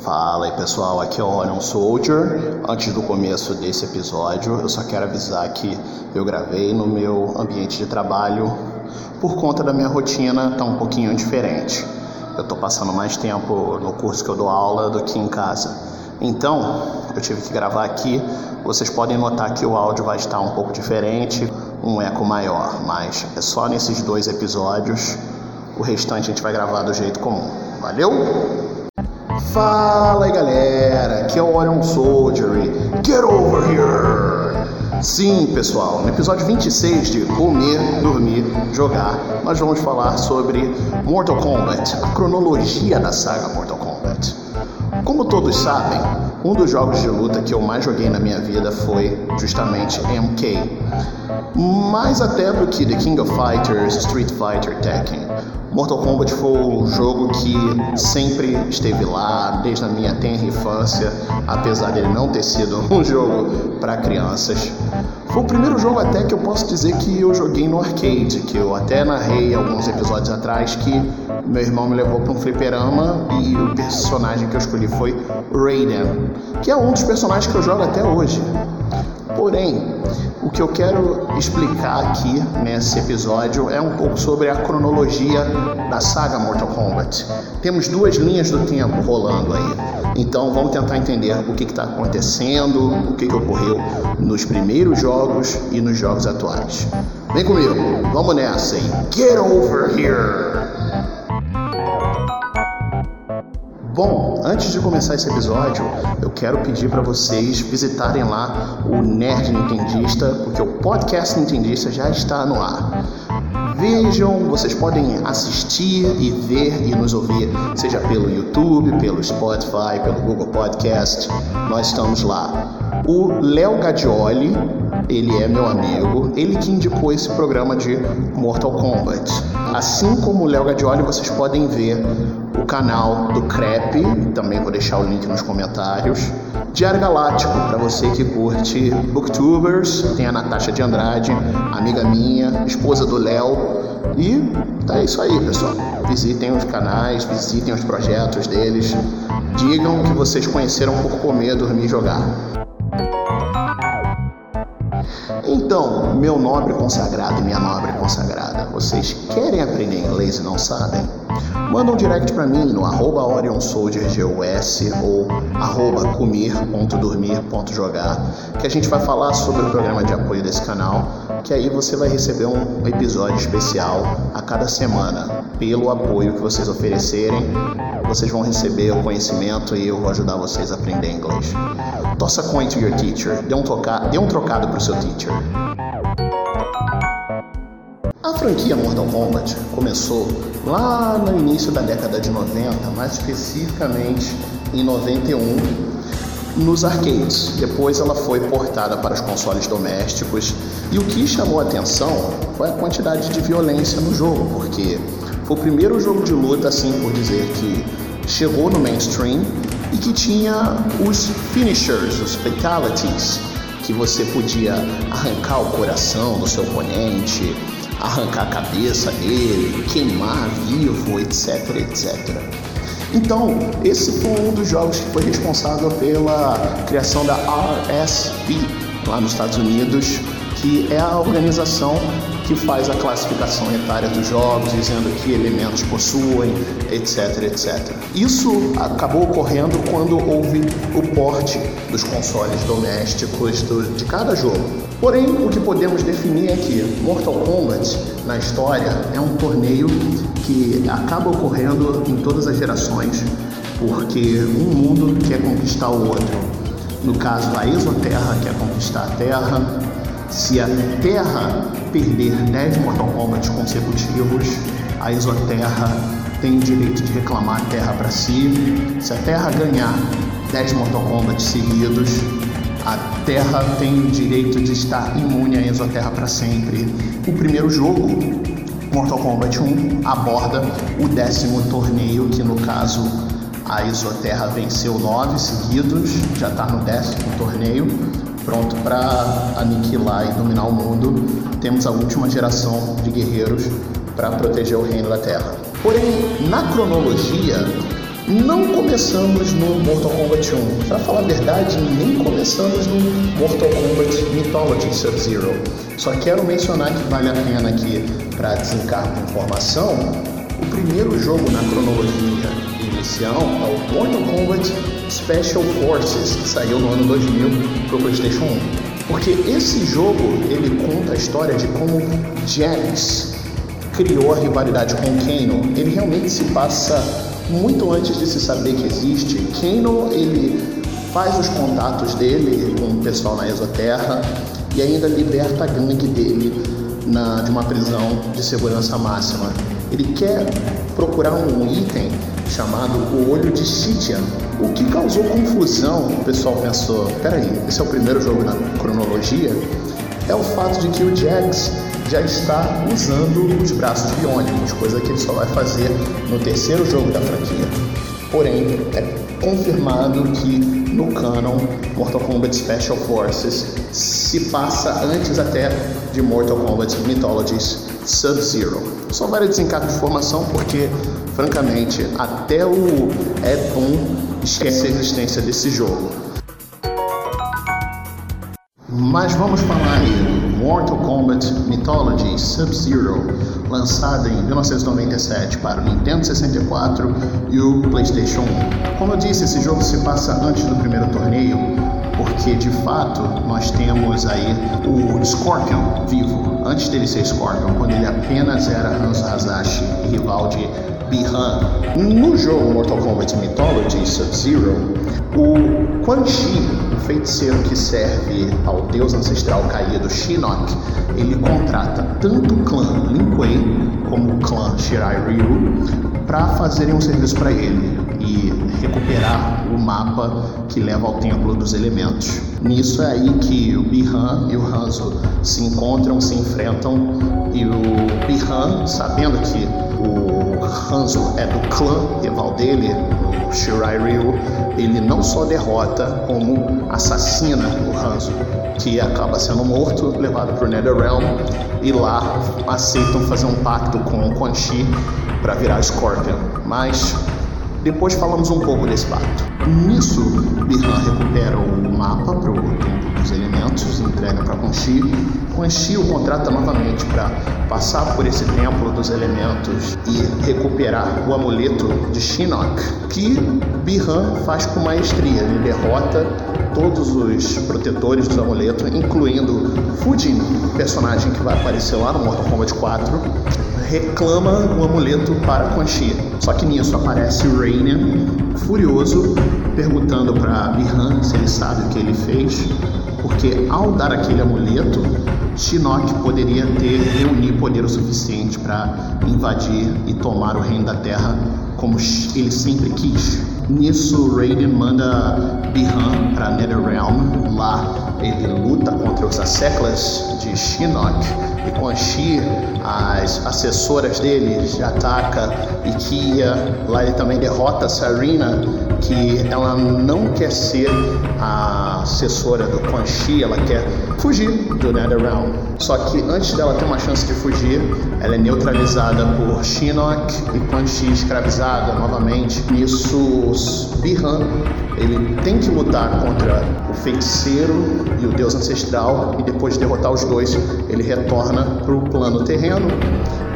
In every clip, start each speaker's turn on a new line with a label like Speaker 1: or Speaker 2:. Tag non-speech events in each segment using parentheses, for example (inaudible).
Speaker 1: Fala aí pessoal, aqui é o Orion Soldier. Antes do começo desse episódio, eu só quero avisar que eu gravei no meu ambiente de trabalho por conta da minha rotina tá um pouquinho diferente. Eu tô passando mais tempo no curso que eu dou aula do que em casa. Então, eu tive que gravar aqui. Vocês podem notar que o áudio vai estar um pouco diferente, um eco maior, mas é só nesses dois episódios. O restante a gente vai gravar do jeito comum. Valeu? Fala aí galera, aqui é o Orion Soldier Get over here! Sim, pessoal, no episódio 26 de Comer, Dormir, Jogar, nós vamos falar sobre Mortal Kombat, a cronologia da saga Mortal Kombat. Como todos sabem, um dos jogos de luta que eu mais joguei na minha vida foi justamente MK. Mais até do que The King of Fighters, Street Fighter, Tekken. Mortal Kombat foi o jogo que sempre esteve lá desde a minha tenra infância, apesar dele não ter sido (laughs) um jogo para crianças. Foi o primeiro jogo até que eu posso dizer que eu joguei no arcade, que eu até narrei alguns episódios atrás que meu irmão me levou para um fliperama e o personagem que eu escolhi foi Raiden, que é um dos personagens que eu jogo até hoje. Porém, o que eu quero explicar aqui nesse episódio é um pouco sobre a cronologia da saga Mortal Kombat. Temos duas linhas do tempo rolando aí. Então vamos tentar entender o que está acontecendo, o que, que ocorreu nos primeiros jogos e nos jogos atuais. Vem comigo, vamos nessa aí. Get over here! Bom, antes de começar esse episódio, eu quero pedir para vocês visitarem lá o Nerd Nintendista, porque o podcast Nintendista já está no ar. Vejam, vocês podem assistir e ver e nos ouvir, seja pelo YouTube, pelo Spotify, pelo Google Podcast. Nós estamos lá. O Léo Gadioli, ele é meu amigo, ele que indicou esse programa de Mortal Kombat. Assim como o Léo Gadioli, vocês podem ver o canal do Crepe, também vou deixar o link nos comentários. Diário Galáctico, para você que curte booktubers, tem a Natasha de Andrade, amiga minha, esposa do Léo. E é isso aí, pessoal. Visitem os canais, visitem os projetos deles. Digam que vocês conheceram por comer, dormir e jogar. Então, meu nobre consagrado, minha nobre consagrada, vocês querem aprender inglês e não sabem? Manda um direct para mim no arroba OrionSoldierGOS ou arroba comer.dormir.jogar que a gente vai falar sobre o programa de apoio desse canal, que aí você vai receber um episódio especial a cada semana. Pelo apoio que vocês oferecerem, vocês vão receber o conhecimento e eu vou ajudar vocês a aprender inglês. Toss a coin to your teacher. Dê um, toca... Dê um trocado pro seu teacher. A franquia Mortal Kombat começou lá no início da década de 90, mais especificamente em 91, nos arcades. Depois ela foi portada para os consoles domésticos e o que chamou a atenção foi a quantidade de violência no jogo, porque foi o primeiro jogo de luta, assim por dizer, que chegou no mainstream e que tinha os finishers, os fatalities, que você podia arrancar o coração do seu oponente, arrancar a cabeça dele, queimar vivo, etc, etc. Então, esse foi um dos jogos que foi responsável pela criação da RSP lá nos Estados Unidos, que é a organização que faz a classificação etária dos jogos, dizendo que elementos possuem, etc, etc. Isso acabou ocorrendo quando houve o porte dos consoles domésticos do, de cada jogo. Porém, o que podemos definir é que Mortal Kombat, na história, é um torneio que acaba ocorrendo em todas as gerações, porque um mundo quer conquistar o outro. No caso, a Exoterra quer conquistar a Terra, se a Terra perder 10 Mortal Kombat consecutivos, a Exoterra tem o direito de reclamar a Terra para si. Se a Terra ganhar 10 Mortal Kombat seguidos, a Terra tem o direito de estar imune à Exoterra para sempre. O primeiro jogo, Mortal Kombat 1, aborda o décimo torneio, que no caso a Exoterra venceu nove seguidos, já está no décimo torneio pronto para aniquilar e dominar o mundo, temos a última geração de guerreiros para proteger o reino da Terra. Porém, na cronologia, Não começamos no Mortal Kombat 1. Para falar a verdade, nem começamos no Mortal Kombat Mythology Sub-Zero. Só quero mencionar que vale a pena aqui para desencargo de informação. O primeiro jogo na cronologia inicial é o Mortal Kombat Special Forces, que saiu no ano 2000 para o PlayStation 1. Porque esse jogo ele conta a história de como Jax criou a rivalidade com Kano. Ele realmente se passa muito antes de se saber que existe. Kano ele faz os contatos dele com o pessoal na Exoterra e ainda liberta a gangue dele na, de uma prisão de segurança máxima. Ele quer procurar um item chamado o Olho de Sitian, o que causou confusão. O pessoal pensou: peraí, esse é o primeiro jogo na cronologia? É o fato de que o Jax já está usando os braços biônicos, coisa que ele só vai fazer no terceiro jogo da franquia. Porém, é confirmado que no canon Mortal Kombat Special Forces se passa antes até de Mortal Kombat Mythologies Sub-Zero. Só vale desencargo de informação porque, francamente, até o Ed Boon esquece a existência desse jogo. Mas vamos falar aí Mortal Kombat Mythology Sub-Zero, lançado em 1997 para o Nintendo 64 e o PlayStation 1. Como eu disse, esse jogo se passa antes do primeiro torneio, porque de fato nós temos aí o Scorpion vivo, antes dele ser Scorpion, quando ele apenas era Hanzo Hazashi, rival de Bihan. No jogo Mortal Kombat Mythology Sub-Zero, o Quan Chi, o feiticeiro que serve ao deus ancestral caído Shinnok, ele contrata tanto o clã Lin Kuei como o clã Shirai Ryu para fazerem um serviço para ele e recuperar o mapa que leva ao Templo dos Elementos. Nisso é aí que o Bihan e o Hanzo se encontram, se enfrentam e o Bihan, sabendo que o Hanzo é do clã rival dele, o Shirai Ryu, ele não só derrota, como assassina o Hanzo, que acaba sendo morto, levado para o Netherrealm, e lá aceitam fazer um pacto com o Quan Chi para virar Scorpion. Mas depois falamos um pouco desse pacto. Nisso, Birhan recupera o mapa para o Templo dos Elementos, entrega para Quan Chi. Quan Chi o contrata novamente para passar por esse Templo dos Elementos e recuperar o amuleto de Shinnok, que Birhan faz com maestria. Ele derrota todos os protetores do amuleto, incluindo Fujin, personagem que vai aparecer lá no Mortal Kombat 4, reclama o amuleto para Quan Chi. Só que nisso aparece Rainier, furioso, perguntando para Bihan se ele sabe o que ele fez, porque ao dar aquele amuleto, Shinnok poderia ter reunir poder o suficiente para invadir e tomar o reino da Terra como ele sempre quis. Nisso, Raiden manda Bihan para Netherrealm. Lá ele luta contra os Asseclas de Shinnok e Quan Chi, as assessoras dele, Jataka e Kia. Lá ele também derrota Sarina, que ela não quer ser a assessora do Quan Chi, ela quer fugir do Netherrealm. Só que antes dela ter uma chance de fugir, ela é neutralizada por Shinnok e Quan Chi escravizada novamente. Nisso, Bihan ele tem que lutar contra o feiticeiro e o deus ancestral e depois de derrotar os dois, ele retorna para o plano terreno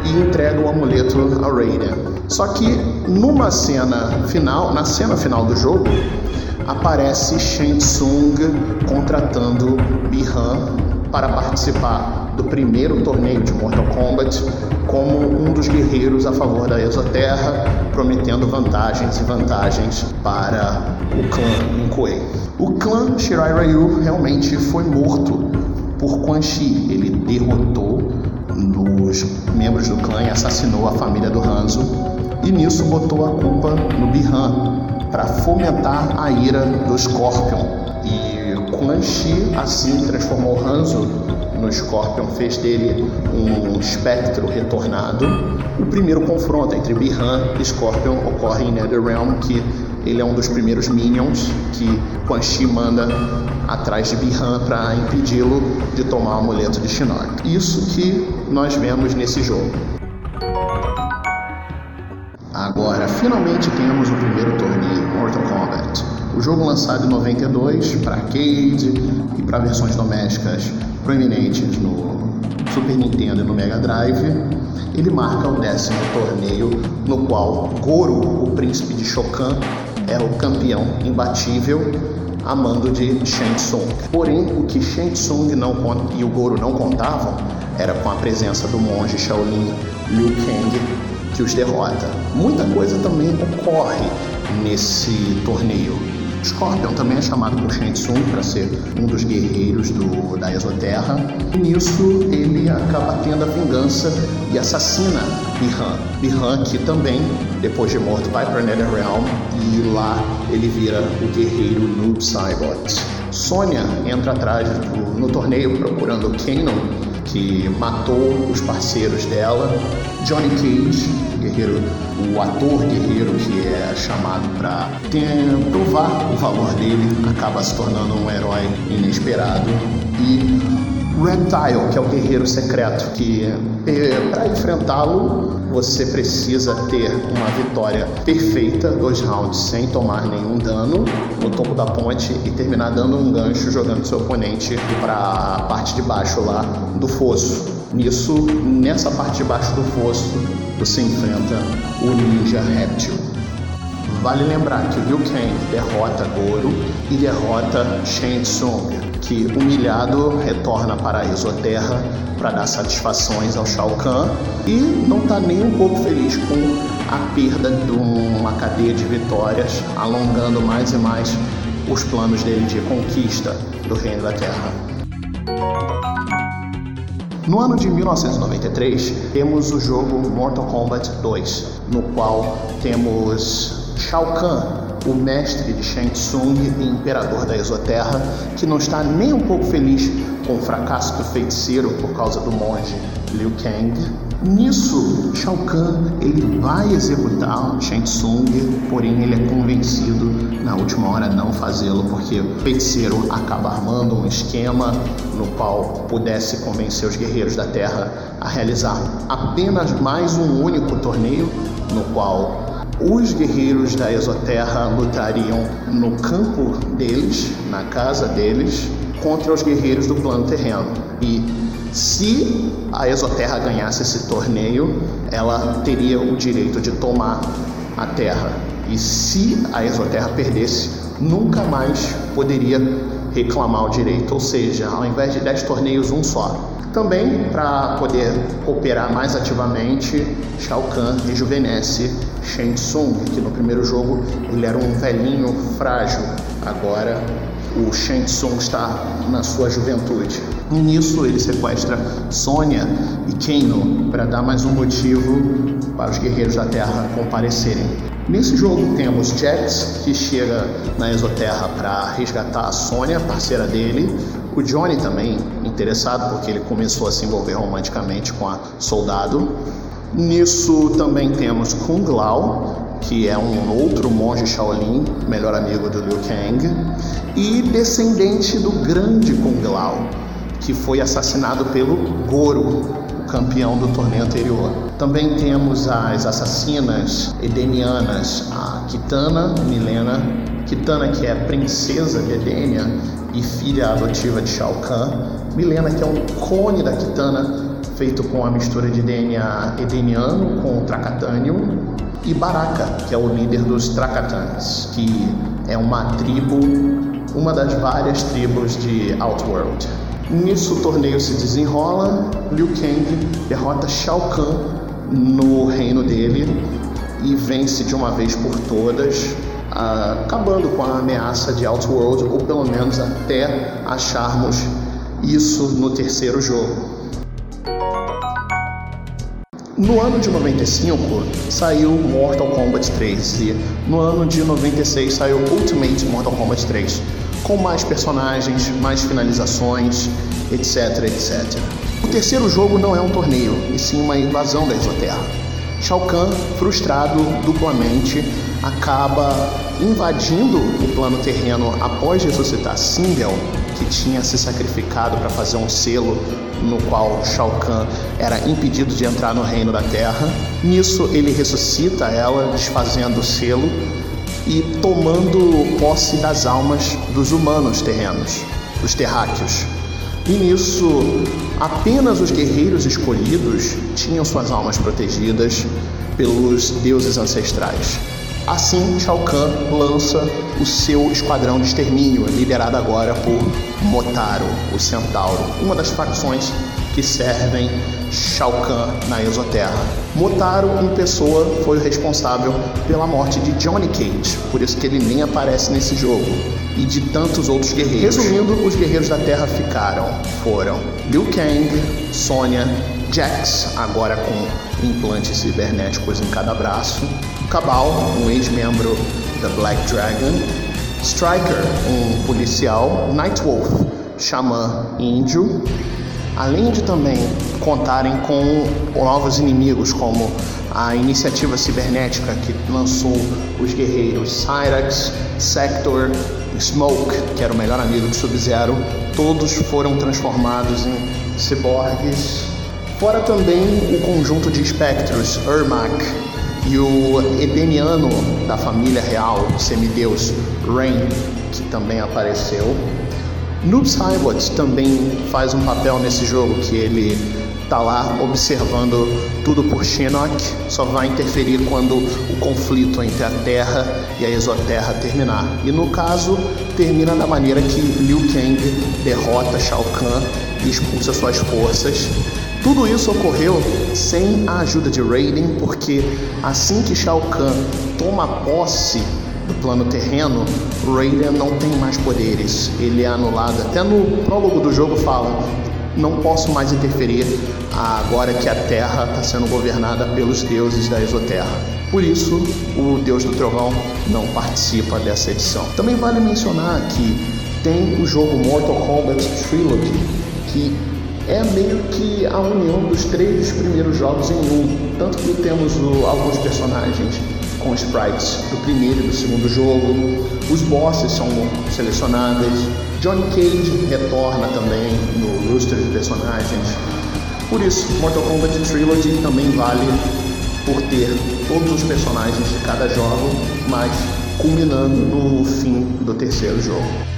Speaker 1: e entrega o amuleto a Raiden. Só que numa cena final, na cena final do jogo, aparece Shang Tsung contratando Bihan para participar do primeiro torneio de Mortal Kombat como um dos guerreiros a favor da Exoterra, prometendo vantagens e vantagens para o clã Inkuei. O clã Shirai Ryu realmente foi morto por Quan Chi. Ele derrotou os membros do clã e assassinou a família do Hanzo. E nisso botou a culpa no Bihan para fomentar a ira do Scorpion. E Quan Chi assim transformou Hanzo no Scorpion, fez dele um espectro retornado. O primeiro confronto entre Bihan e Scorpion ocorre em Netherrealm, que ele é um dos primeiros minions que Quan Chi manda atrás de Bihan para impedi-lo de tomar o amuleto de Shinnok. Isso que nós vemos nesse jogo. Agora, finalmente temos o primeiro torneio, Mortal Kombat. O jogo lançado em 92 para arcade e para versões domésticas proeminentes no Super Nintendo e no Mega Drive, ele marca o décimo torneio no qual Goro, o príncipe de Shokan, é o campeão imbatível a mando de Shang Tsung. Porém, o que Shang Tsung não, e o Goro não contavam era com a presença do monge Shaolin Liu Kang que os derrota. Muita coisa também ocorre nesse torneio. Scorpion também é chamado por Shang Tsung para ser um dos guerreiros do, da Exoterra. E nisso ele acaba tendo a vingança e assassina Bihan. Bihan que também, depois de morto, vai para Netherrealm e lá ele vira o guerreiro Noob Saibot. Sonya entra atrás do, no torneio procurando Kanon que matou os parceiros dela. Johnny Cage, guerreiro, o ator guerreiro que é chamado para provar o valor dele, acaba se tornando um herói inesperado. E Reptile, que é o guerreiro secreto, que é, para enfrentá-lo você precisa ter uma vitória perfeita, dois rounds sem tomar nenhum dano no topo da ponte e terminar dando um gancho jogando seu oponente para a parte de baixo lá do fosso. Nisso, nessa parte de baixo do fosso, você enfrenta o Ninja Reptil. Vale lembrar que Liu Kang derrota Goro e derrota Shang Tsung, que humilhado retorna para a Exoterra para dar satisfações ao Shao Kahn e não está nem um pouco feliz com a perda de uma cadeia de vitórias, alongando mais e mais os planos dele de conquista do Reino da Terra. No ano de 1993, temos o jogo Mortal Kombat 2, no qual temos Shao Kahn, o mestre de Shang Tsung e imperador da Exoterra, que não está nem um pouco feliz com o fracasso do feiticeiro por causa do monge Liu Kang. Nisso, Shao Kahn ele vai executar Shang Tsung, porém ele é convencido na última hora não fazê-lo porque o feiticeiro acaba armando um esquema no qual pudesse convencer os guerreiros da Terra a realizar apenas mais um único torneio no qual os guerreiros da Exoterra lutariam no campo deles, na casa deles, contra os guerreiros do plano terreno. E se a Exoterra ganhasse esse torneio, ela teria o direito de tomar a Terra. E se a Exoterra perdesse, nunca mais poderia reclamar o direito, ou seja, ao invés de 10 torneios, um só. Também, para poder cooperar mais ativamente, Shao Kahn rejuvenesce Shang Tsung, que no primeiro jogo ele era um velhinho frágil, agora o Shang Tsung está na sua juventude. E nisso ele sequestra Sonya e Kano para dar mais um motivo para os guerreiros da Terra comparecerem. Nesse jogo temos Jax, que chega na Exoterra para resgatar a Sonya, parceira dele, o Johnny também interessado porque ele começou a se envolver romanticamente com a soldado. Nisso também temos Kung Lao, que é um outro monge Shaolin, melhor amigo do Liu Kang, e descendente do grande Kung Lao, que foi assassinado pelo Goro, o campeão do torneio anterior. Também temos as assassinas edenianas, a Kitana, Milena, Kitana que é princesa de Edenia e filha adotiva de Shao Kahn, Milena que é um clone da Kitana feito com a mistura de DNA edeniano com Tracatânio, e Baraka, que é o líder dos Tracatanes, que é uma tribo, uma das várias tribos de Outworld. Nisso o torneio se desenrola, Liu Kang derrota Shao Kahn no reino dele e vence de uma vez por todas, acabando com a ameaça de Outworld, ou pelo menos até acharmos isso no terceiro jogo. No ano de 95 saiu Mortal Kombat 3 e no ano de 96 saiu Ultimate Mortal Kombat 3, com mais personagens, mais finalizações, etc, etc. O terceiro jogo não é um torneio, e sim uma invasão da Exoterra. Shao Kahn, frustrado duplamente, acaba invadindo o plano terreno após ressuscitar Sinbel, que tinha se sacrificado para fazer um selo no qual Shao Kahn era impedido de entrar no reino da Terra. Nisso ele ressuscita ela, desfazendo o selo e tomando posse das almas dos humanos terrenos, dos terráqueos. E nisso, apenas os guerreiros escolhidos tinham suas almas protegidas pelos deuses ancestrais. Assim, Shao Kahn lança o seu esquadrão de extermínio, liderado agora por Motaro, o Centauro, uma das facções que servem Shao Kahn na Exoterra. Motaro, em pessoa, foi o responsável pela morte de Johnny Cage, por isso que ele nem aparece nesse jogo, e de tantos outros guerreiros. Resumindo, os guerreiros da Terra ficaram, foram Liu Kang, Sonya, Jax, agora com implantes cibernéticos em cada braço, Cabal, um ex-membro da Black Dragon, Striker, um policial, Nightwolf, xamã índio, além de também contarem com novos inimigos como a iniciativa cibernética que lançou os guerreiros Cyrax, Sector, Smoke, que era o melhor amigo de Sub-Zero, todos foram transformados em ciborgues. Fora também o conjunto de espectros Ermac e o Edeniano da família real, semideus Rain, que também apareceu. Noob Saibot também faz um papel nesse jogo, que ele tá lá observando tudo por Shinnok, só vai interferir quando o conflito entre a Terra e a Exoterra terminar. E no caso, termina da maneira que Liu Kang derrota Shao Kahn e expulsa suas forças. Tudo isso ocorreu sem a ajuda de Raiden, porque assim que Shao Kahn toma posse do plano terreno, Raiden não tem mais poderes. Ele é anulado. Até no prólogo do jogo fala: não posso mais interferir agora que a Terra está sendo governada pelos deuses da Exoterra. Por isso, o Deus do Trovão não participa dessa edição. Também vale mencionar que tem o jogo Mortal Kombat Trilogy, que é meio que a união dos três primeiros jogos em um. Tanto que temos o, alguns personagens com sprites do primeiro e do segundo jogo. Os bosses são selecionáveis. Johnny Cage retorna também no roster de personagens. Por isso, Mortal Kombat Trilogy também vale por ter todos os personagens de cada jogo, mas culminando no fim do terceiro jogo.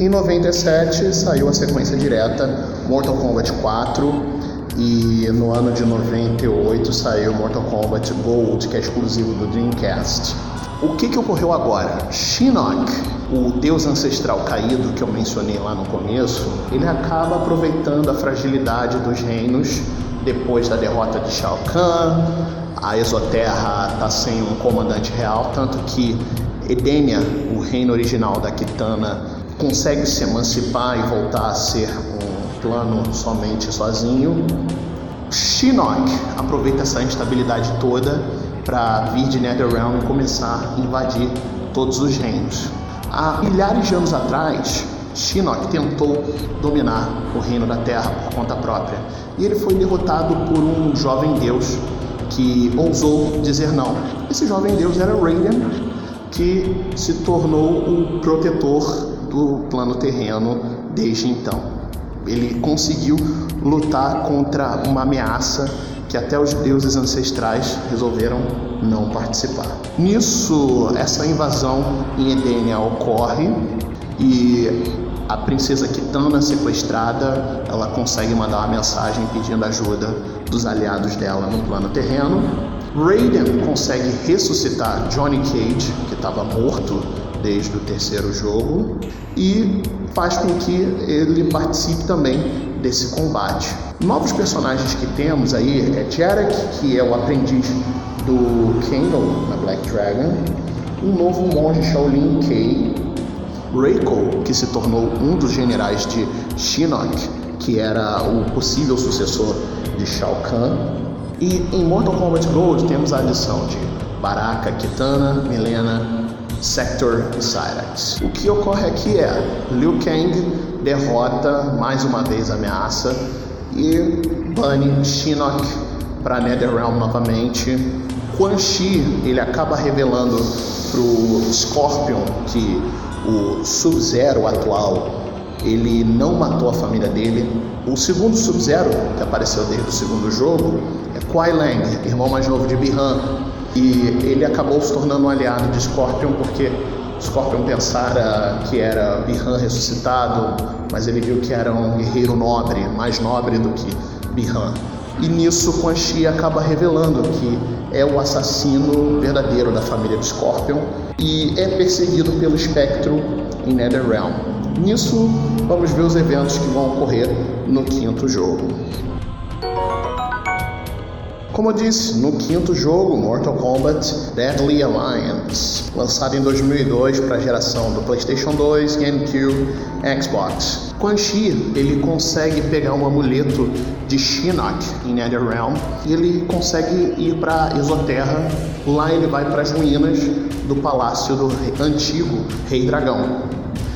Speaker 1: Em 97 saiu a sequência direta Mortal Kombat 4 e no ano de 98 saiu Mortal Kombat Gold, que é exclusivo do Dreamcast. O que, que ocorreu agora? Shinnok, o deus ancestral caído que eu mencionei lá no começo, ele acaba aproveitando a fragilidade dos reinos depois da derrota de Shao Kahn. A Exoterra está sem um comandante real, tanto que Edenia, o reino original da Kitana, consegue se emancipar e voltar a ser plano somente sozinho. Shinnok aproveita essa instabilidade toda para vir de Netherrealm e começar a invadir todos os reinos. Há milhares de anos atrás, Shinnok tentou dominar o reino da Terra por conta própria e ele foi derrotado por um jovem deus que ousou dizer não. Esse jovem deus era Raiden, que se tornou o protetor do plano terreno desde então. Ele conseguiu lutar contra uma ameaça que até os deuses ancestrais resolveram não participar. Nisso, essa invasão em Edenia ocorre e a princesa Kitana sequestrada, ela consegue mandar uma mensagem pedindo ajuda dos aliados dela no plano terreno. Raiden consegue ressuscitar Johnny Cage, que estava morto desde o terceiro jogo, e faz com que ele participe também desse combate. Novos personagens que temos aí é Jarek, que é o aprendiz do Kano na Black Dragon, um novo monge Shaolin Kei, Reiko, que se tornou um dos generais de Shinnok, que era o possível sucessor de Shao Kahn. E em Mortal Kombat Gold temos a adição de Baraka, Kitana, Milena, Sector e Cyrax. O que ocorre aqui é Liu Kang derrota mais uma vez a ameaça e bane Shinnok para Netherrealm novamente. Quan Chi ele acaba revelando pro Scorpion que o Sub-Zero atual ele não matou a família dele. O segundo Sub-Zero, que apareceu desde o segundo jogo, é Kuai Lang, irmão mais novo de Bihan. E ele acabou se tornando um aliado de Scorpion porque Scorpion pensara que era Bihan ressuscitado, mas ele viu que era um guerreiro nobre, mais nobre do que Bihan. E nisso Quan Chi acaba revelando que é o assassino verdadeiro da família de Scorpion e é perseguido pelo espectro em Netherrealm. Nisso, vamos ver os eventos que vão ocorrer no quinto jogo. Como eu disse, no quinto jogo, Mortal Kombat Deadly Alliance, lançado em 2002 para a geração do PlayStation 2, GameCube, Xbox. Quan Chi, ele consegue pegar um amuleto de Shinnok em NetherRealm e ele consegue ir para Exoterra. Lá ele vai para as ruínas do palácio do antigo Rei Dragão.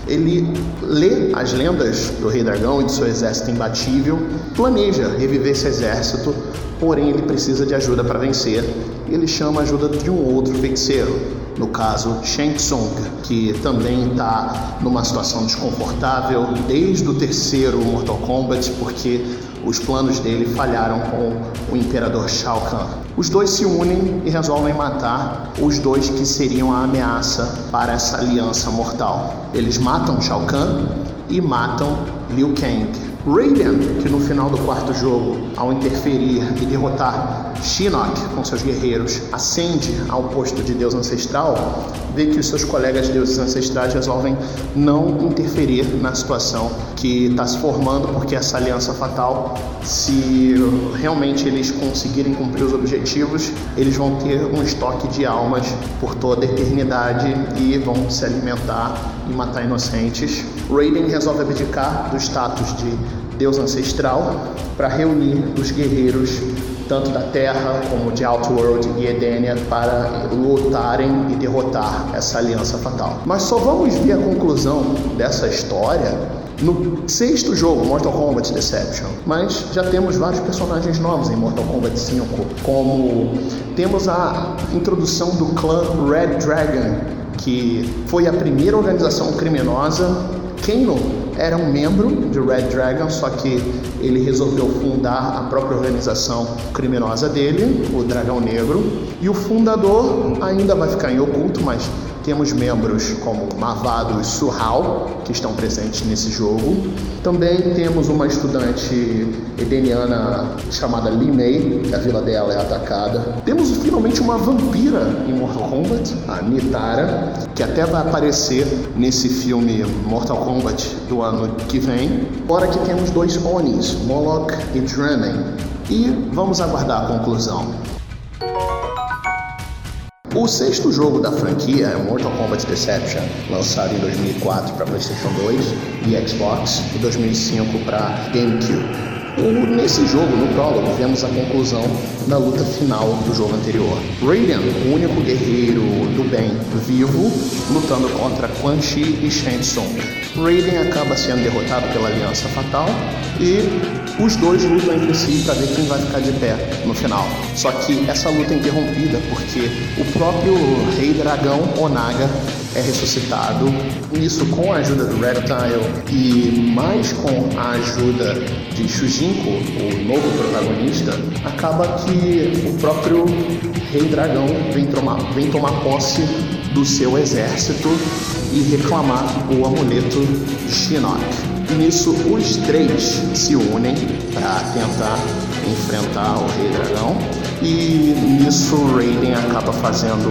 Speaker 1: Ele lê as lendas do Rei Dragão e de seu exército imbatível, planeja reviver esse exército, porém ele precisa de ajuda para vencer. Ele chama a ajuda de um outro feiticeiro, no caso Shang Tsung, que também está numa situação desconfortável desde o terceiro Mortal Kombat, porque os planos dele falharam com o Imperador Shao Kahn. Os dois se unem e resolvem matar os dois que seriam a ameaça para essa aliança mortal. Eles matam Shao Kahn e matam Liu Kang. Raiden, que no final do quarto jogo, ao interferir e derrotar Shinnok com seus guerreiros, ascende ao posto de Deus ancestral, vê que os seus colegas deuses ancestrais resolvem não interferir na situação que está se formando, porque essa aliança fatal, se realmente eles conseguirem cumprir os objetivos, eles vão ter um estoque de almas por toda a eternidade e vão se alimentar e matar inocentes. Raiden resolve abdicar do status de deus ancestral para reunir os guerreiros tanto da Terra como de Outworld e Edenia para lutarem e derrotar essa aliança fatal. Mas só vamos ver a conclusão dessa história no sexto jogo, Mortal Kombat Deception. Mas já temos vários personagens novos em Mortal Kombat 5, como temos a introdução do clã Red Dragon, que foi a primeira organização criminosa. Kano era um membro de Red Dragon, só que ele resolveu fundar a própria organização criminosa dele, o Dragão Negro. E o fundador ainda vai ficar em oculto, mas temos membros como Mavado e Surral, que estão presentes nesse jogo. Também temos uma estudante edeniana chamada Li Mei, que a vila dela é atacada. Temos finalmente uma vampira em Mortal Kombat, a Nitara, que até vai aparecer nesse filme Mortal Kombat do ano que vem. Fora que temos dois Onis, Moloch e Drannen. E vamos aguardar a conclusão. O sexto jogo da franquia é Mortal Kombat Deception, lançado em 2004 para PlayStation 2 e Xbox e 2005 para GameCube. Nesse jogo, no prólogo, vemos a conclusão da luta final do jogo anterior. Raiden, o único guerreiro do bem vivo, lutando contra Quan Chi e Shang Tsung. Raiden acaba sendo derrotado pela Aliança Fatal e os dois lutam entre si para ver quem vai ficar de pé no final. Só que essa luta é interrompida porque o próprio Rei Dragão Onaga é ressuscitado. Isso com a ajuda do Reptile e mais com a ajuda de Shujinko, o novo protagonista, acaba que o próprio Rei Dragão vem tomar, vem tomar posse do seu exército e reclamar o amuleto Shinnok. Nisso os três se unem para tentar enfrentar o Rei Dragão e nisso Raiden acaba fazendo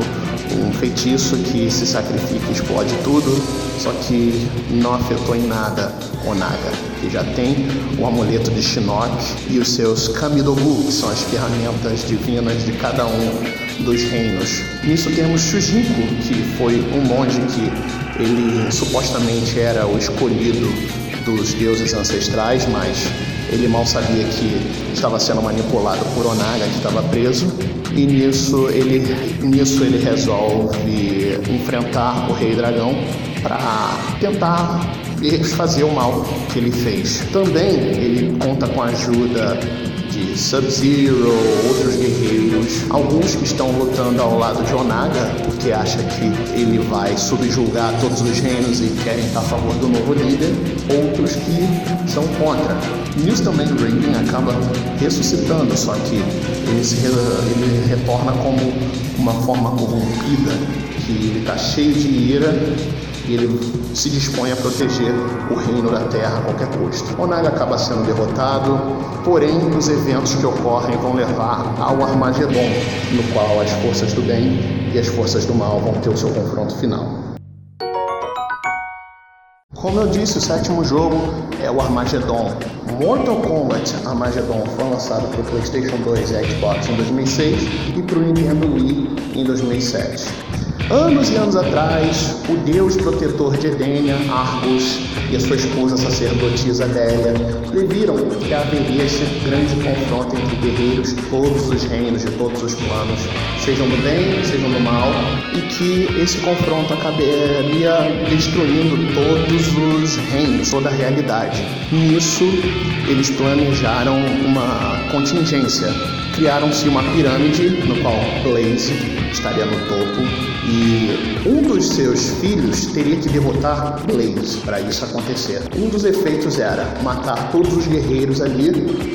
Speaker 1: um feitiço que se sacrifica e explode tudo, só que não afetou em nada Onaga, que já tem o amuleto de Shinnok e os seus Kamidogu, que são as ferramentas divinas de cada um dos reinos. Nisso temos Shujinko, que foi um monge que ele supostamente era o escolhido dos deuses ancestrais, mas ele mal sabia que estava sendo manipulado por Onaga, que estava preso, e nisso ele, nisso ele resolve enfrentar o Rei Dragão para tentar fazer o mal que ele fez. Também ele conta com a ajuda de Sub-Zero, outros guerreiros Alguns que estão lutando ao lado de Onaga, porque acha que ele vai subjugar todos os reinos e querem estar a favor do novo líder. Outros que são contra. Também Raiden acaba ressuscitando, só que ele, se, ele retorna como uma forma corrompida, que ele está cheio de ira e ele se dispõe a proteger o reino da Terra a qualquer custo. Onaga acaba sendo derrotado, porém os eventos que ocorrem vão levar ao Armagedon, no qual as forças do bem e as forças do mal vão ter o seu confronto final. Como eu disse, o sétimo jogo é o Armageddon. Mortal Kombat Armageddon foi lançado para o PlayStation 2 e Xbox em 2006 e para o Nintendo Wii em 2007. Anos e anos atrás, o deus protetor de Edenia, Argus, e a sua esposa sacerdotisa Délia previram que haveria esse grande confronto entre guerreiros de todos os reinos, de todos os planos, sejam do bem, sejam do mal, e que esse confronto acabaria destruindo todos os reinos, toda a realidade. Nisso, eles planejaram uma contingência. Criaram-se uma pirâmide no qual Blaze estaria no topo e um dos seus filhos teria que derrotar Blaze para isso acontecer. Um dos efeitos era matar todos os guerreiros ali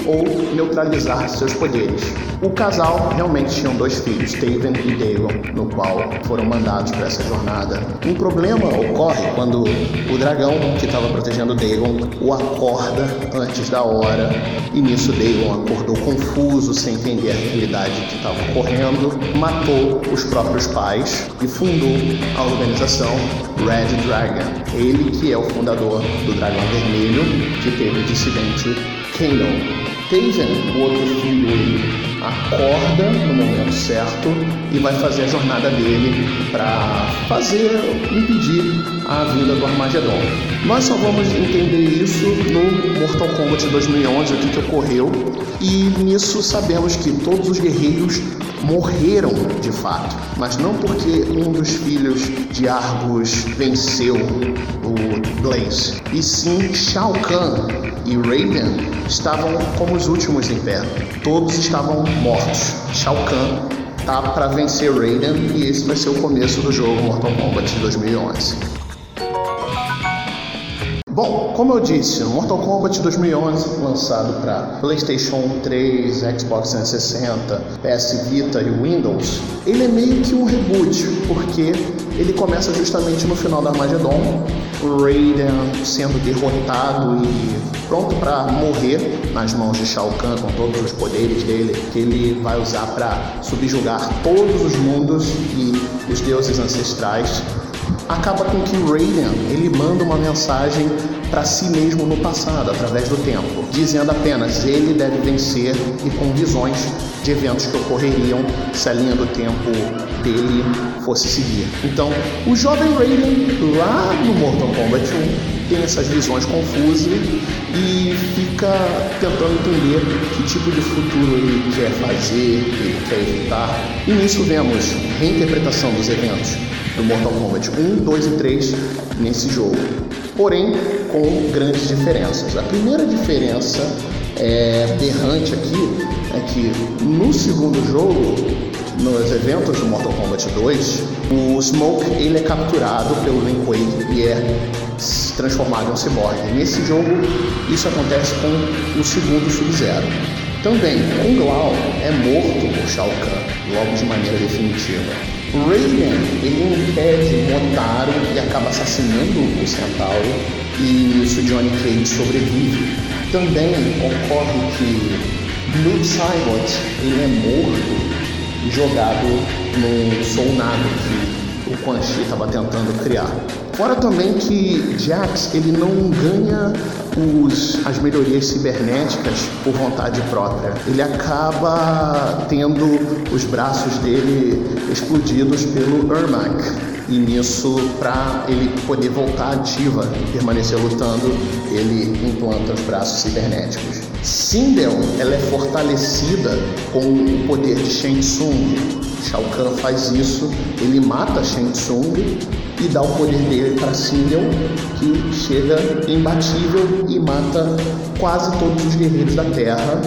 Speaker 1: ou neutralizar seus poderes. O casal realmente tinha dois filhos, Taven e Dagon, no qual foram mandados para essa jornada. Um problema ocorre quando o dragão que estava protegendo Dagon o acorda antes da hora e nisso Dagon acordou confuso, sem entender a realidade que estava ocorrendo, matou os próprios pais e fundou a organização Red Dragon. Ele que é o fundador do Dragão Vermelho, que teve o dissidente Kano. Taven, o outro filho, ele acorda no momento certo e vai fazer a jornada dele para fazer, impedir a vinda do Armagedon. Nós só vamos entender isso no Mortal Kombat 2011, o que, que ocorreu, e nisso sabemos que todos os guerreiros morreram de fato, mas não porque um dos filhos de Argus venceu o Blaze, e sim Shao Kahn e Raiden estavam como os últimos em pé. Todos estavam mortos. Shao Kahn tá para vencer Raiden e esse vai ser o começo do jogo Mortal Kombat de 2011. Bom, como eu disse, Mortal Kombat 2011 lançado para PlayStation 3, Xbox 360, PS Vita e Windows, ele é meio que um reboot, porque ele começa justamente no final da Armageddon, o Raiden sendo derrotado e pronto para morrer nas mãos de Shao Kahn com todos os poderes dele, que ele vai usar para subjugar todos os mundos e os deuses ancestrais acaba com que Raiden ele manda uma mensagem para si mesmo no passado, através do tempo, dizendo apenas ele deve vencer e com visões de eventos que ocorreriam se a linha do tempo dele fosse seguir. Então, o jovem Raiden lá no Mortal Kombat 1 tem essas visões confusas e fica tentando entender que tipo de futuro ele quer fazer, ele quer evitar. E nisso vemos reinterpretação dos eventos do Mortal Kombat 1, 2 e 3 nesse jogo. Porém, com grandes diferenças. A primeira diferença é, berrante aqui é que no segundo jogo, nos eventos do Mortal Kombat 2, o Smoke ele é capturado pelo Lin e é transformado em um cyborg. Nesse jogo, isso acontece com o segundo Sub-Zero. Também, Kung Lao é morto por Shao Kahn, logo de maneira definitiva. Raiden ele impede Motaro e acaba assassinando o Centauro e isso Johnny Cage sobrevive. Também ocorre que Luke Cybot ele é morto jogado no Solnado que o Quan Chi estava tentando criar. Fora também que Jax ele não ganha os, as melhorias cibernéticas por vontade própria. Ele acaba tendo os braços dele explodidos pelo Ermac. E nisso, para ele poder voltar ativa e permanecer lutando, ele implanta os braços cibernéticos. Sindel ela é fortalecida com o poder de Shang Tsung. Shao Kahn faz isso, ele mata Shang Tsung e dá o poder dele para Sindel, que chega imbatível e mata quase todos os guerreiros da Terra,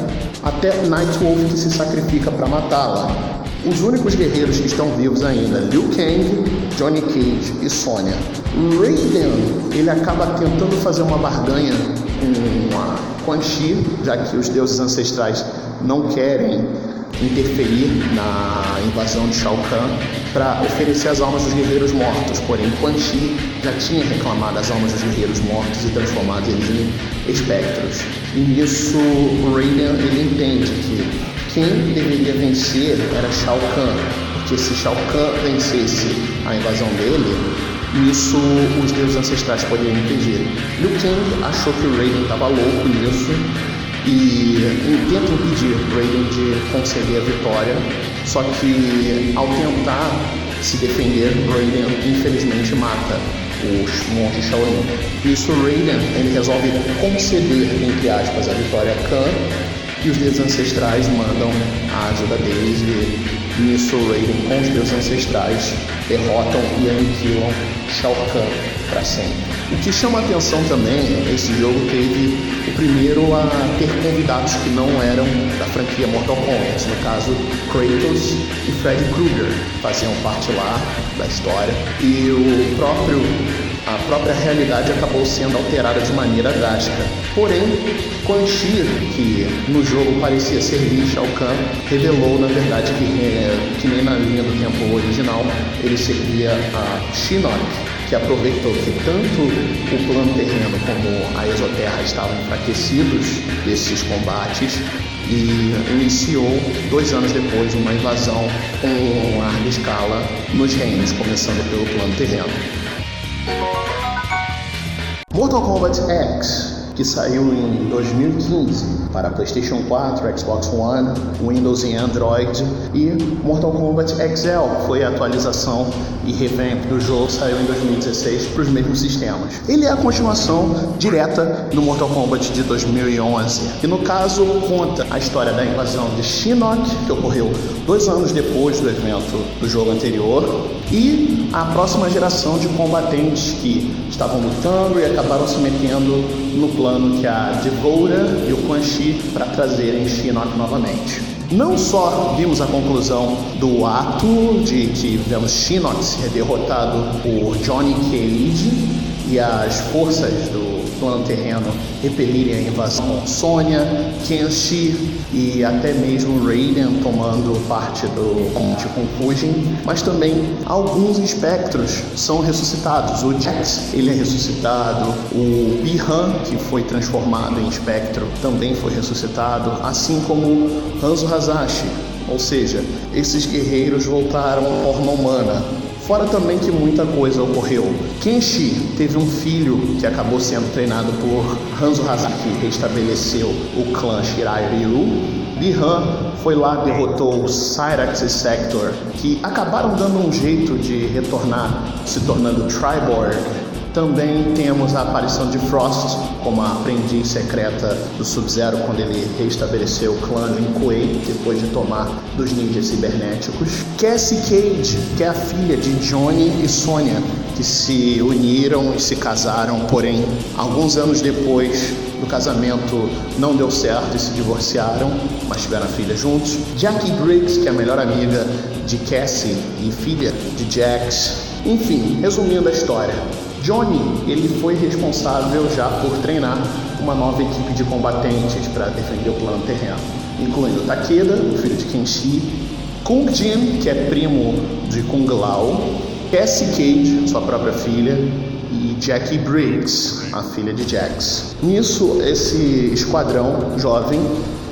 Speaker 1: até Nightwolf que se sacrifica para matá-la. Os únicos guerreiros que estão vivos ainda, Liu Kang, Johnny Cage e Sonya. Raiden, ele acaba tentando fazer uma barganha com a Quan Chi, já que os deuses ancestrais não querem interferir na invasão de Shao Kahn para oferecer as almas dos guerreiros mortos. Porém, Quan Chi já tinha reclamado as almas dos guerreiros mortos e transformado eles em espectros. E nisso, Raiden ele entende que quem deveria vencer era Shao Kahn, porque se Shao Kahn vencesse a invasão dele, nisso os deuses ancestrais poderiam impedir. Liu Kang achou que o Raiden estava louco nisso e tenta impedir Raiden de conceder a vitória, só que ao tentar se defender, Raiden infelizmente mata os monges Shaolin. Isso Raiden ele resolve conceder entre aspas a vitória a Khan e os deuses ancestrais mandam a ajuda deles e nisso Raiden com os deuses ancestrais derrotam e aniquilam Shao Kahn para sempre. O que chama a atenção também, esse jogo teve o primeiro a ter convidados que não eram da franquia Mortal Kombat, no caso Kratos e Freddy Krueger faziam parte lá da história e o próprio a própria realidade acabou sendo alterada de maneira drástica. Porém, Quan Chi, que no jogo parecia servir Shao Kahn, revelou na verdade que, é, que nem na linha do tempo original ele servia a Shinnok, que aproveitou que tanto o plano terreno como a exoterra estavam enfraquecidos desses combates e iniciou dois anos depois uma invasão com larga escala nos reinos, começando pelo plano terreno. Mortal Kombat X que saiu em 2015 para PlayStation 4, Xbox One, Windows e Android, e Mortal Kombat XL foi a atualização e revamp do jogo, saiu em 2016 para os mesmos sistemas. Ele é a continuação direta do Mortal Kombat de 2011, que no caso conta a história da invasão de Shinnok, que ocorreu dois anos depois do evento do jogo anterior, e a próxima geração de combatentes que estavam lutando e acabaram se metendo no plano que a Devoura e o Quan Chi para trazerem Shinnok novamente. Não só vimos a conclusão do ato de que vemos Shinnok ser derrotado por Johnny Cage e as forças do plano terreno repelirem a invasão Sônia, Kenshi e até mesmo Raiden tomando parte do combate com mas também alguns espectros são ressuscitados. O Jax, ele é ressuscitado, o Bihan, que foi transformado em espectro, também foi ressuscitado, assim como Hanzo Hazashi, ou seja, esses guerreiros voltaram à forma humana, Fora também que muita coisa ocorreu. Kenshi teve um filho que acabou sendo treinado por Hanzo Hazaki, que restabeleceu o clã Shirai Ryu. Bihan foi lá, derrotou Cyrax e Sector, que acabaram dando um jeito de retornar, se tornando Triborg também temos a aparição de Frost como a aprendiz secreta do Sub-Zero quando ele reestabeleceu o clã em Kuei depois de tomar dos ninjas cibernéticos. Cassie Cage, que é a filha de Johnny e Sonya, que se uniram e se casaram, porém, alguns anos depois do casamento não deu certo e se divorciaram, mas tiveram a filha juntos. Jackie Briggs, que é a melhor amiga de Cassie e filha de Jax. Enfim, resumindo a história, Johnny, ele foi responsável já por treinar uma nova equipe de combatentes para defender o plano terreno, incluindo Takeda, filho de Kenshi, Kung Jin, que é primo de Kung Lao, Cassie Cage, sua própria filha, e Jackie Briggs, a filha de Jax. Nisso, esse esquadrão jovem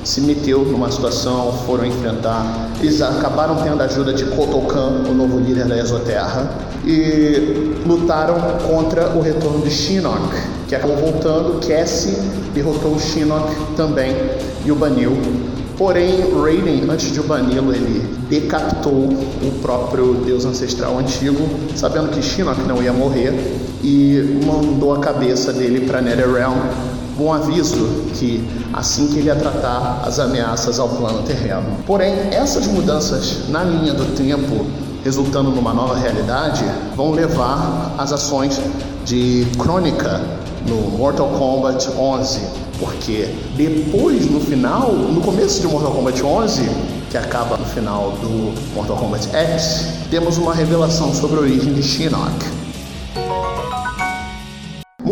Speaker 1: se meteu numa situação, foram enfrentar. Eles acabaram tendo a ajuda de Kotokan, o novo líder da Exoterra, e lutaram contra o retorno de Shinnok, que acabou voltando. Cassie derrotou o Shinnok também e o baniu. Porém, Raiden, antes de o bani-lo, ele decapitou o próprio deus ancestral antigo, sabendo que Shinnok não ia morrer, e mandou a cabeça dele para Netherrealm um aviso que assim que ele ia tratar as ameaças ao plano terreno. Porém, essas mudanças na linha do tempo resultando numa nova realidade, vão levar as ações de Crônica no Mortal Kombat 11, porque depois no final, no começo de Mortal Kombat 11, que acaba no final do Mortal Kombat X, temos uma revelação sobre a origem de Shinnok.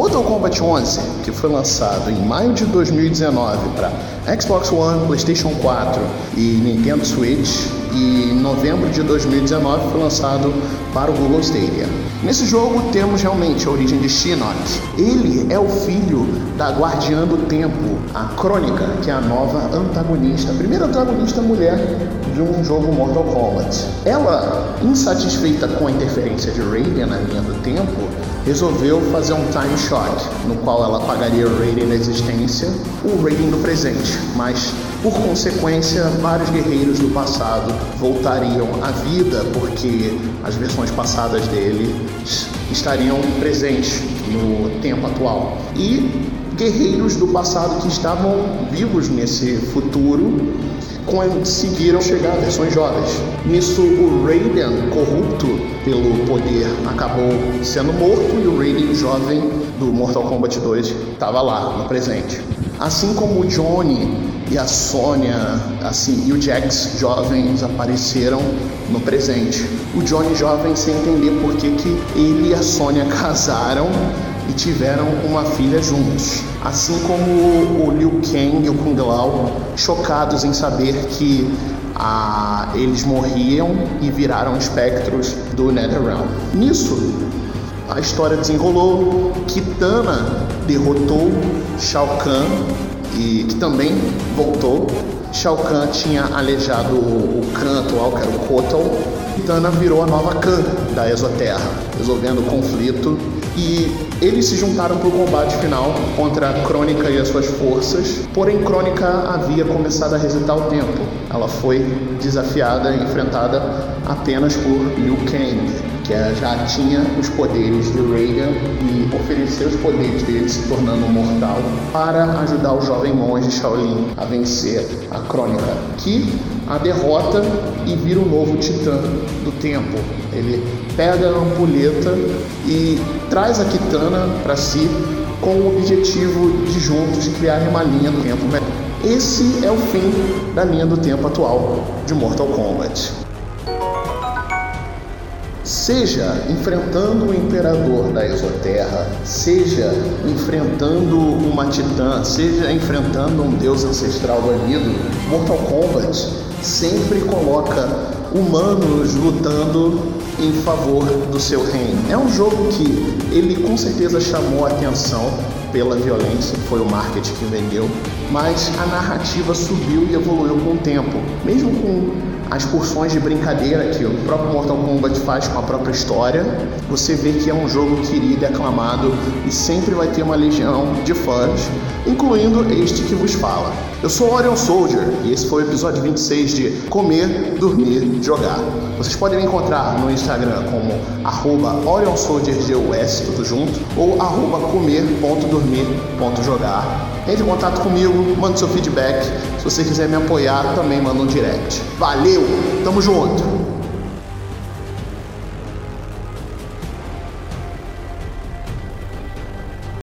Speaker 1: Mortal Kombat 11, que foi lançado em maio de 2019 para Xbox One, PlayStation 4 e Nintendo Switch, e em novembro de 2019 foi lançado para o Google Stadia. Nesse jogo temos realmente a origem de Shinnok. Ele é o filho da Guardiã do Tempo, a Crônica, que é a nova antagonista, a primeira antagonista mulher de um jogo Mortal Kombat. Ela, insatisfeita com a interferência de Raiden na linha do tempo, resolveu fazer um time shock, no qual ela apagaria o Raiden da existência, o Raiden do presente, mas por consequência, vários guerreiros do passado voltariam à vida porque as versões passadas dele estariam presentes no tempo atual. E guerreiros do passado que estavam vivos nesse futuro conseguiram chegar a versões jovens. Nisso, o Raiden, corrupto pelo poder, acabou sendo morto e o Raiden jovem do Mortal Kombat 2 estava lá, no presente. Assim como o Johnny e a Sônia, assim, e o Jax jovens apareceram no presente. O Johnny jovem sem entender por que, que ele e a Sônia (laughs) casaram e tiveram uma filha juntos. Assim como o Liu Kang e o Kung Lao, chocados em saber que ah, eles morriam e viraram espectros do Netherrealm. Nisso, a história desenrolou, Kitana derrotou Shao Kahn e que também voltou. Shao Kahn tinha aleijado o, o Khan atual, que era o Kotal. Tana virou a nova Khan da Exoterra, resolvendo o conflito. E eles se juntaram para o combate final contra Crônica e as suas forças. Porém, Crônica havia começado a resetar o tempo. Ela foi desafiada e enfrentada apenas por Liu Kang que já tinha os poderes de Reagan e ofereceu os poderes dele, se tornando mortal, para ajudar o jovem monge Shaolin a vencer a Crônica, que a derrota e vira o novo titã do tempo. Ele pega a ampulheta e traz a Kitana para si com o objetivo de juntos criarem uma linha do tempo Esse é o fim da linha do tempo atual de Mortal Kombat. Seja enfrentando o imperador da exoterra, seja enfrentando uma titã, seja enfrentando um deus ancestral banido, Mortal Kombat sempre coloca humanos lutando em favor do seu reino. É um jogo que ele com certeza chamou a atenção pela violência, foi o marketing que vendeu, mas a narrativa subiu e evoluiu com o tempo. Mesmo com as porções de brincadeira que o próprio Mortal Kombat faz com a própria história, você vê que é um jogo querido e aclamado e sempre vai ter uma legião de fãs, incluindo este que vos fala. Eu sou Orion Soldier e esse foi o episódio 26 de Comer, Dormir, Jogar. Vocês podem me encontrar no Instagram como arroba OrionSoldierGUS, tudo junto, ou comer.dormir.jogar. Entre em contato comigo, manda seu feedback. Se você quiser me apoiar, também manda um direct. Valeu, tamo junto!